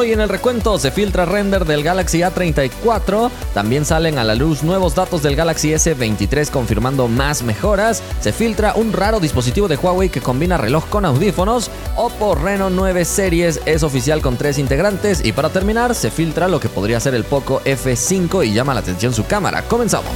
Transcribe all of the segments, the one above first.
Hoy en el recuento se filtra render del Galaxy A34, también salen a la luz nuevos datos del Galaxy S23 confirmando más mejoras, se filtra un raro dispositivo de Huawei que combina reloj con audífonos, Oppo Reno 9 series es oficial con tres integrantes y para terminar se filtra lo que podría ser el Poco F5 y llama la atención su cámara. Comenzamos.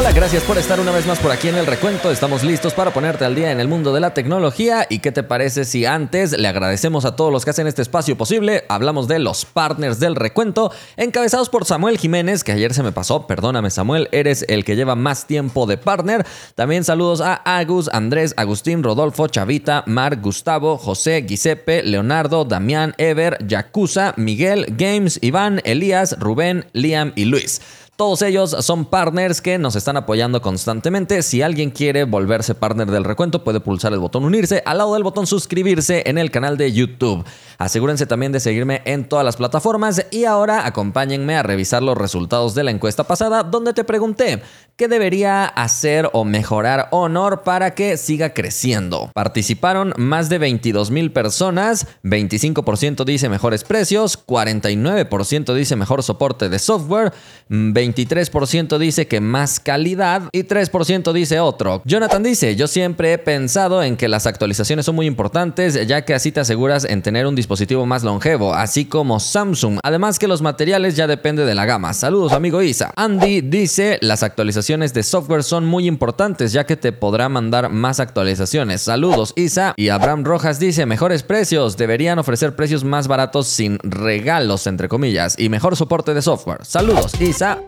Hola, gracias por estar una vez más por aquí en el recuento. Estamos listos para ponerte al día en el mundo de la tecnología. ¿Y qué te parece si antes le agradecemos a todos los que hacen este espacio posible? Hablamos de los partners del recuento, encabezados por Samuel Jiménez, que ayer se me pasó. Perdóname, Samuel, eres el que lleva más tiempo de partner. También saludos a Agus, Andrés, Agustín, Rodolfo, Chavita, Mar, Gustavo, José, Giuseppe, Leonardo, Damián, Ever, Yakuza, Miguel, Games, Iván, Elías, Rubén, Liam y Luis. Todos ellos son partners que nos están apoyando constantemente. Si alguien quiere volverse partner del recuento, puede pulsar el botón unirse al lado del botón suscribirse en el canal de YouTube. Asegúrense también de seguirme en todas las plataformas y ahora acompáñenme a revisar los resultados de la encuesta pasada donde te pregunté qué debería hacer o mejorar Honor para que siga creciendo. Participaron más de 22 mil personas, 25% dice mejores precios, 49% dice mejor soporte de software, 23% dice que más calidad y 3% dice otro. Jonathan dice, yo siempre he pensado en que las actualizaciones son muy importantes ya que así te aseguras en tener un dispositivo más longevo, así como Samsung. Además que los materiales ya depende de la gama. Saludos amigo Isa. Andy dice, las actualizaciones de software son muy importantes ya que te podrá mandar más actualizaciones. Saludos Isa. Y Abraham Rojas dice, mejores precios, deberían ofrecer precios más baratos sin regalos entre comillas y mejor soporte de software. Saludos Isa.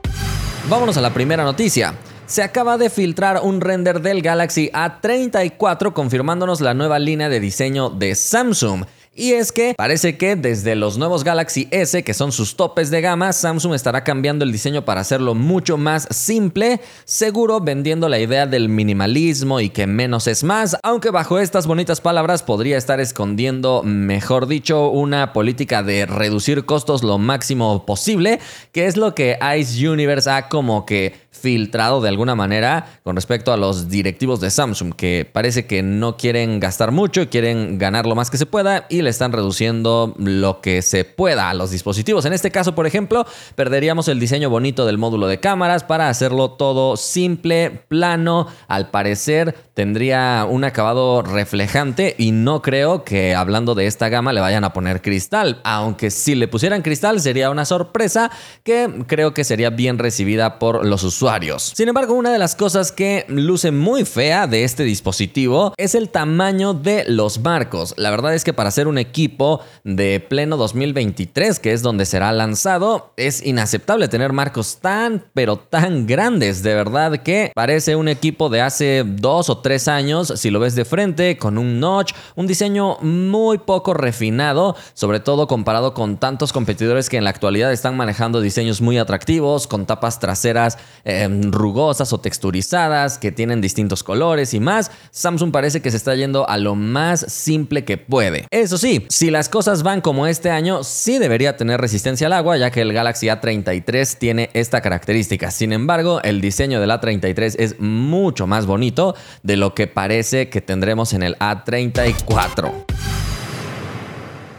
Vámonos a la primera noticia. Se acaba de filtrar un render del Galaxy A34 confirmándonos la nueva línea de diseño de Samsung. Y es que parece que desde los nuevos Galaxy S, que son sus topes de gama, Samsung estará cambiando el diseño para hacerlo mucho más simple, seguro vendiendo la idea del minimalismo y que menos es más, aunque bajo estas bonitas palabras podría estar escondiendo, mejor dicho, una política de reducir costos lo máximo posible, que es lo que Ice Universe ha como que filtrado de alguna manera con respecto a los directivos de Samsung, que parece que no quieren gastar mucho, quieren ganar lo más que se pueda y le están reduciendo lo que se pueda a los dispositivos. En este caso, por ejemplo, perderíamos el diseño bonito del módulo de cámaras para hacerlo todo simple, plano. Al parecer tendría un acabado reflejante y no creo que hablando de esta gama le vayan a poner cristal, aunque si le pusieran cristal sería una sorpresa que creo que sería bien recibida por los usuarios. Sin embargo, una de las cosas que luce muy fea de este dispositivo es el tamaño de los marcos. La verdad es que para hacer un equipo de pleno 2023, que es donde será lanzado, es inaceptable tener marcos tan, pero tan grandes. De verdad que parece un equipo de hace dos o tres años, si lo ves de frente, con un notch, un diseño muy poco refinado, sobre todo comparado con tantos competidores que en la actualidad están manejando diseños muy atractivos, con tapas traseras em, rugosas o texturizadas, que tienen distintos colores y más. Samsung parece que se está yendo a lo más simple que puede. Eso sí, si las cosas van como este año, sí debería tener resistencia al agua, ya que el Galaxy A33 tiene esta característica. Sin embargo, el diseño del A33 es mucho más bonito de lo que parece que tendremos en el A34.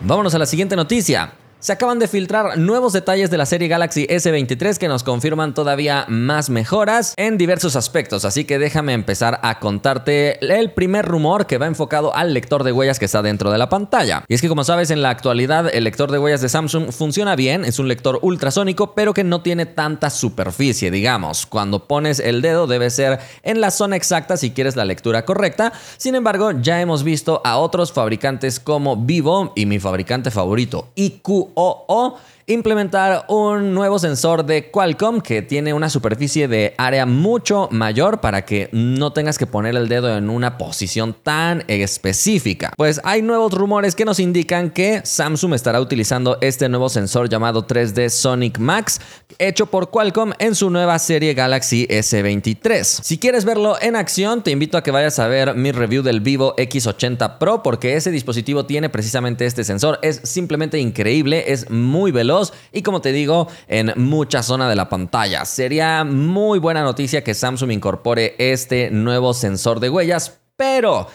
Vámonos a la siguiente noticia. Se acaban de filtrar nuevos detalles de la serie Galaxy S23 que nos confirman todavía más mejoras en diversos aspectos, así que déjame empezar a contarte el primer rumor que va enfocado al lector de huellas que está dentro de la pantalla. Y es que como sabes, en la actualidad el lector de huellas de Samsung funciona bien, es un lector ultrasónico, pero que no tiene tanta superficie, digamos. Cuando pones el dedo debe ser en la zona exacta si quieres la lectura correcta. Sin embargo, ya hemos visto a otros fabricantes como Vivo y mi fabricante favorito, IQ o implementar un nuevo sensor de Qualcomm que tiene una superficie de área mucho mayor para que no tengas que poner el dedo en una posición tan específica. Pues hay nuevos rumores que nos indican que Samsung estará utilizando este nuevo sensor llamado 3D Sonic Max hecho por Qualcomm en su nueva serie Galaxy S23. Si quieres verlo en acción, te invito a que vayas a ver mi review del Vivo X80 Pro porque ese dispositivo tiene precisamente este sensor. Es simplemente increíble, es muy veloz y como te digo, en mucha zona de la pantalla. Sería muy buena noticia que Samsung incorpore este nuevo sensor de huellas, pero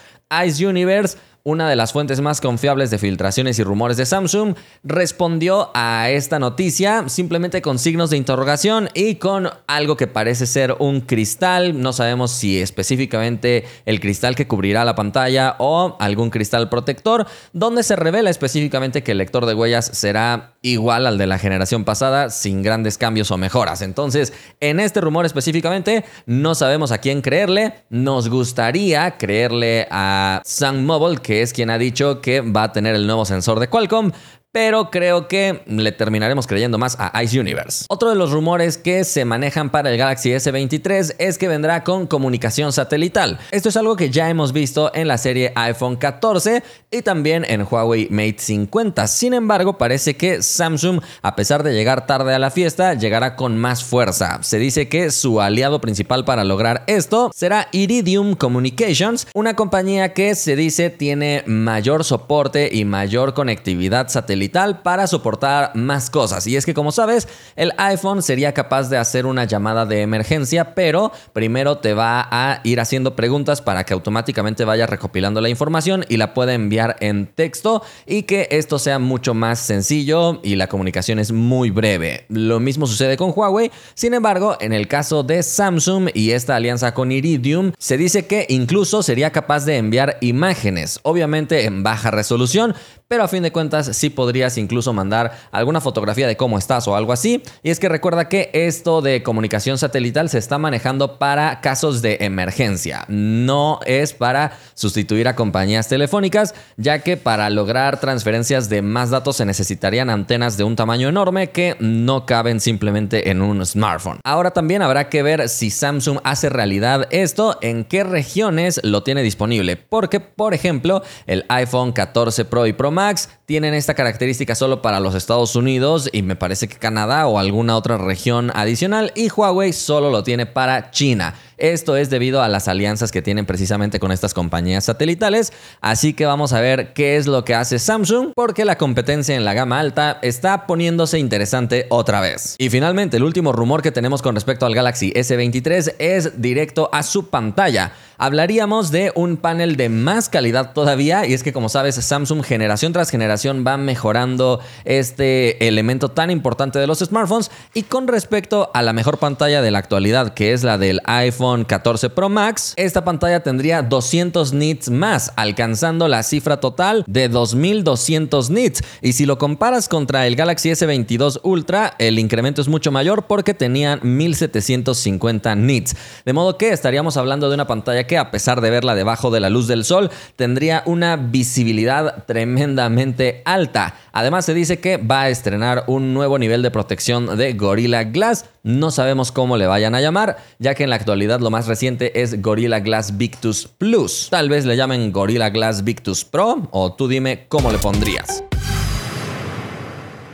Ice Universe una de las fuentes más confiables de filtraciones y rumores de Samsung, respondió a esta noticia simplemente con signos de interrogación y con algo que parece ser un cristal. No sabemos si específicamente el cristal que cubrirá la pantalla o algún cristal protector, donde se revela específicamente que el lector de huellas será igual al de la generación pasada, sin grandes cambios o mejoras. Entonces, en este rumor específicamente, no sabemos a quién creerle. Nos gustaría creerle a Sun Mobile, que es quien ha dicho que va a tener el nuevo sensor de Qualcomm, pero creo que le terminaremos creyendo más a Ice Universe. Otro de los rumores que se manejan para el Galaxy S23 es que vendrá con comunicación satelital. Esto es algo que ya hemos visto en la serie iPhone 14 y también en Huawei Mate 50. Sin embargo, parece que Samsung, a pesar de llegar tarde a la fiesta, llegará con más fuerza. Se dice que su aliado principal para lograr esto será Iridium Communications, una compañía que se dice tiene mayor soporte y mayor conectividad satelital para soportar más cosas. Y es que como sabes, el iPhone sería capaz de hacer una llamada de emergencia, pero primero te va a ir haciendo preguntas para que automáticamente vaya recopilando la información y la pueda enviar en texto y que esto sea mucho más sencillo y la comunicación es muy breve. Lo mismo sucede con Huawei, sin embargo, en el caso de Samsung y esta alianza con Iridium, se dice que incluso sería capaz de enviar imágenes, obviamente en baja resolución, pero a fin de cuentas sí podrías incluso mandar alguna fotografía de cómo estás o algo así. Y es que recuerda que esto de comunicación satelital se está manejando para casos de emergencia, no es para sustituir a compañías telefónicas, ya que para lograr transferencias de más datos se necesitarían antenas de un tamaño enorme que no caben simplemente en un smartphone. Ahora también habrá que ver si Samsung hace realidad esto, en qué regiones lo tiene disponible, porque por ejemplo el iPhone 14 Pro y Pro Max tienen esta característica solo para los Estados Unidos y me parece que Canadá o alguna otra región adicional y Huawei solo lo tiene para China. Esto es debido a las alianzas que tienen precisamente con estas compañías satelitales, así que vamos a ver qué es lo que hace Samsung porque la competencia en la gama alta está poniéndose interesante otra vez. Y finalmente, el último rumor que tenemos con respecto al Galaxy S23 es directo a su pantalla. Hablaríamos de un panel de más calidad todavía y es que como sabes Samsung generación tras va mejorando este elemento tan importante de los smartphones y con respecto a la mejor pantalla de la actualidad que es la del iPhone 14 Pro Max, esta pantalla tendría 200 nits más, alcanzando la cifra total de 2200 nits. Y si lo comparas contra el Galaxy S22 Ultra, el incremento es mucho mayor porque tenían 1750 nits. De modo que estaríamos hablando de una pantalla que a pesar de verla debajo de la luz del sol, tendría una visibilidad tremendamente alta. Además se dice que va a estrenar un nuevo nivel de protección de Gorilla Glass. No sabemos cómo le vayan a llamar, ya que en la actualidad lo más reciente es Gorilla Glass Victus Plus. Tal vez le llamen Gorilla Glass Victus Pro o tú dime cómo le pondrías.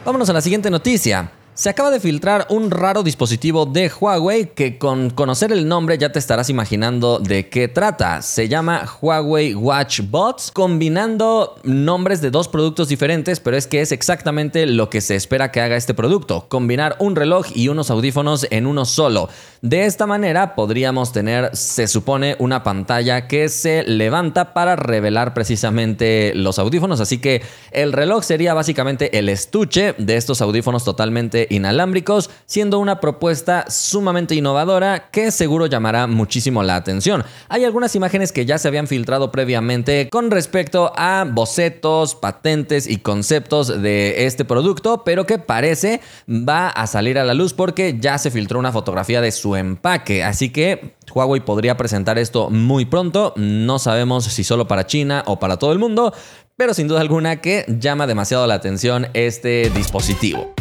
Vámonos a la siguiente noticia. Se acaba de filtrar un raro dispositivo de Huawei que con conocer el nombre ya te estarás imaginando de qué trata. Se llama Huawei Watch Bots, combinando nombres de dos productos diferentes, pero es que es exactamente lo que se espera que haga este producto, combinar un reloj y unos audífonos en uno solo. De esta manera podríamos tener, se supone, una pantalla que se levanta para revelar precisamente los audífonos, así que el reloj sería básicamente el estuche de estos audífonos totalmente inalámbricos, siendo una propuesta sumamente innovadora que seguro llamará muchísimo la atención. Hay algunas imágenes que ya se habían filtrado previamente con respecto a bocetos, patentes y conceptos de este producto, pero que parece va a salir a la luz porque ya se filtró una fotografía de su empaque, así que Huawei podría presentar esto muy pronto, no sabemos si solo para China o para todo el mundo, pero sin duda alguna que llama demasiado la atención este dispositivo.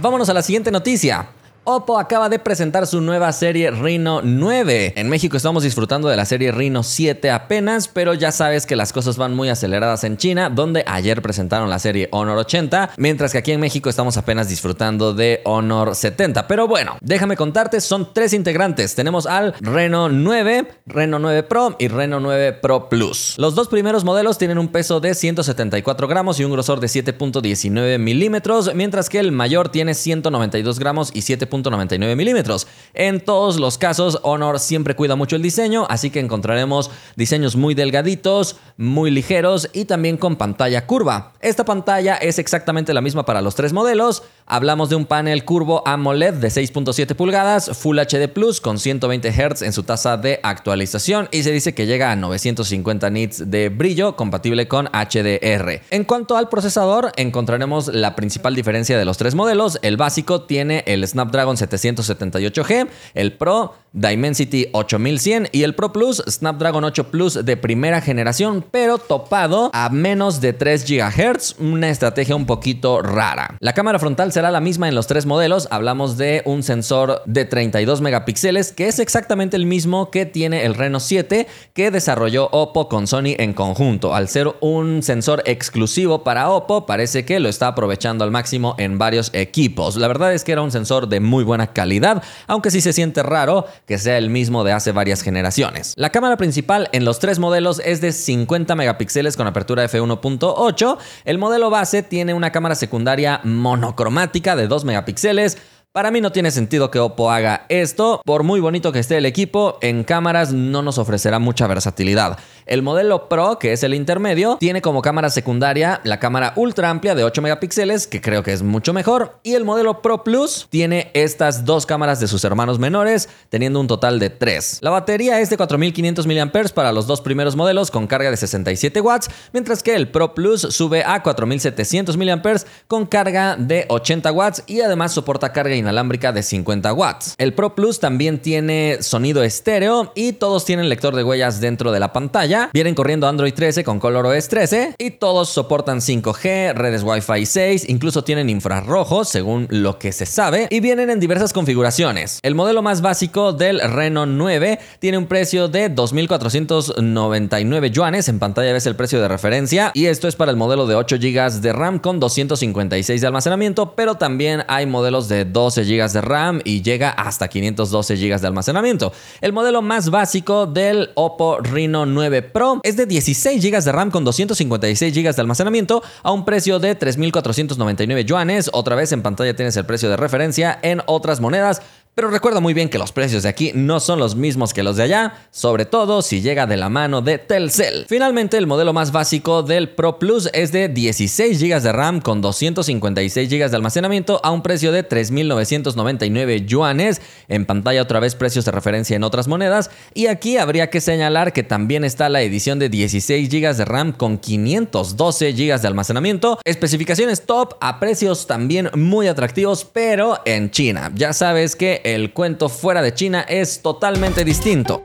Vámonos a la siguiente noticia. Oppo acaba de presentar su nueva serie Reno 9. En México estamos disfrutando de la serie Reno 7 apenas, pero ya sabes que las cosas van muy aceleradas en China, donde ayer presentaron la serie Honor 80, mientras que aquí en México estamos apenas disfrutando de Honor 70. Pero bueno, déjame contarte, son tres integrantes. Tenemos al Reno 9, Reno 9 Pro y Reno 9 Pro Plus. Los dos primeros modelos tienen un peso de 174 gramos y un grosor de 7.19 milímetros, mientras que el mayor tiene 192 gramos y 7 7.99 milímetros. En todos los casos, Honor siempre cuida mucho el diseño, así que encontraremos diseños muy delgaditos, muy ligeros y también con pantalla curva. Esta pantalla es exactamente la misma para los tres modelos. Hablamos de un panel curvo AMOLED de 6.7 pulgadas, Full HD Plus con 120 Hz en su tasa de actualización y se dice que llega a 950 nits de brillo compatible con HDR. En cuanto al procesador, encontraremos la principal diferencia de los tres modelos. El básico tiene el Snapdragon 778G, el Pro Dimensity 8100 y el Pro Plus Snapdragon 8 Plus de primera generación, pero topado a menos de 3 GHz, una estrategia un poquito rara. La cámara frontal será la misma en los tres modelos, hablamos de un sensor de 32 megapíxeles, que es exactamente el mismo que tiene el Reno 7 que desarrolló Oppo con Sony en conjunto. Al ser un sensor exclusivo para Oppo, parece que lo está aprovechando al máximo en varios equipos. La verdad es que era un sensor de muy buena calidad, aunque sí se siente raro que sea el mismo de hace varias generaciones. La cámara principal en los tres modelos es de 50 megapíxeles con apertura f1.8. El modelo base tiene una cámara secundaria monocromática de 2 megapíxeles para mí no tiene sentido que Oppo haga esto. Por muy bonito que esté el equipo, en cámaras no nos ofrecerá mucha versatilidad. El modelo Pro, que es el intermedio, tiene como cámara secundaria la cámara ultra amplia de 8 megapíxeles, que creo que es mucho mejor. Y el modelo Pro Plus tiene estas dos cámaras de sus hermanos menores, teniendo un total de 3. La batería es de 4500 mAh para los dos primeros modelos con carga de 67 watts, mientras que el Pro Plus sube a 4700 mAh con carga de 80 watts y además soporta carga inalámbrica de 50 watts. El Pro Plus también tiene sonido estéreo y todos tienen lector de huellas dentro de la pantalla. Vienen corriendo Android 13 con ColorOS 13 y todos soportan 5G, redes Wi-Fi 6, incluso tienen infrarrojos según lo que se sabe y vienen en diversas configuraciones. El modelo más básico del Reno 9 tiene un precio de 2.499 yuanes, en pantalla ves el precio de referencia y esto es para el modelo de 8 GB de RAM con 256 de almacenamiento, pero también hay modelos de 2 12 GB de RAM y llega hasta 512 GB de almacenamiento. El modelo más básico del Oppo Reno 9 Pro es de 16 GB de RAM con 256 GB de almacenamiento a un precio de 3.499 yuanes. Otra vez en pantalla tienes el precio de referencia en otras monedas. Pero recuerda muy bien que los precios de aquí no son los mismos que los de allá, sobre todo si llega de la mano de Telcel. Finalmente, el modelo más básico del Pro Plus es de 16 GB de RAM con 256 GB de almacenamiento a un precio de 3.999 yuanes. En pantalla otra vez precios de referencia en otras monedas. Y aquí habría que señalar que también está la edición de 16 GB de RAM con 512 GB de almacenamiento. Especificaciones top a precios también muy atractivos, pero en China. Ya sabes que el cuento fuera de China es totalmente distinto.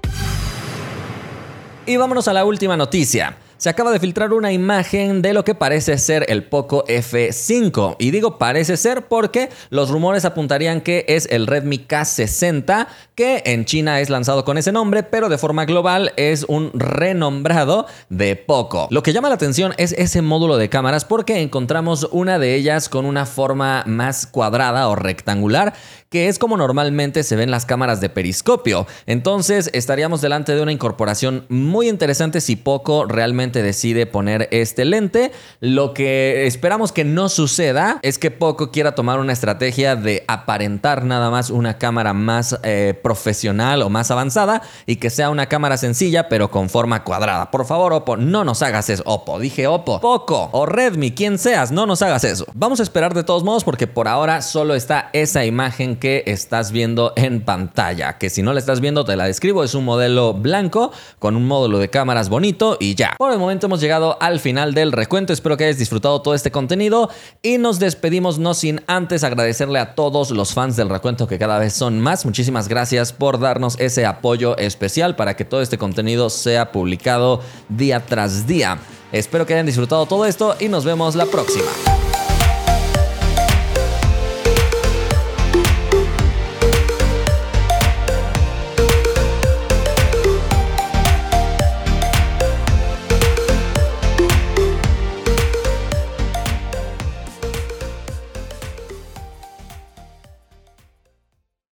Y vámonos a la última noticia se acaba de filtrar una imagen de lo que parece ser el Poco F5. Y digo parece ser porque los rumores apuntarían que es el Redmi K60, que en China es lanzado con ese nombre, pero de forma global es un renombrado de Poco. Lo que llama la atención es ese módulo de cámaras porque encontramos una de ellas con una forma más cuadrada o rectangular, que es como normalmente se ven las cámaras de periscopio. Entonces estaríamos delante de una incorporación muy interesante si Poco realmente decide poner este lente. Lo que esperamos que no suceda es que Poco quiera tomar una estrategia de aparentar nada más una cámara más eh, profesional o más avanzada y que sea una cámara sencilla pero con forma cuadrada. Por favor, Oppo, no nos hagas eso. Oppo, dije Oppo. Poco o Redmi, quien seas, no nos hagas eso. Vamos a esperar de todos modos porque por ahora solo está esa imagen que estás viendo en pantalla. Que si no la estás viendo, te la describo. Es un modelo blanco con un módulo de cámaras bonito y ya. El momento hemos llegado al final del recuento. Espero que hayas disfrutado todo este contenido y nos despedimos no sin antes agradecerle a todos los fans del recuento que cada vez son más. Muchísimas gracias por darnos ese apoyo especial para que todo este contenido sea publicado día tras día. Espero que hayan disfrutado todo esto y nos vemos la próxima.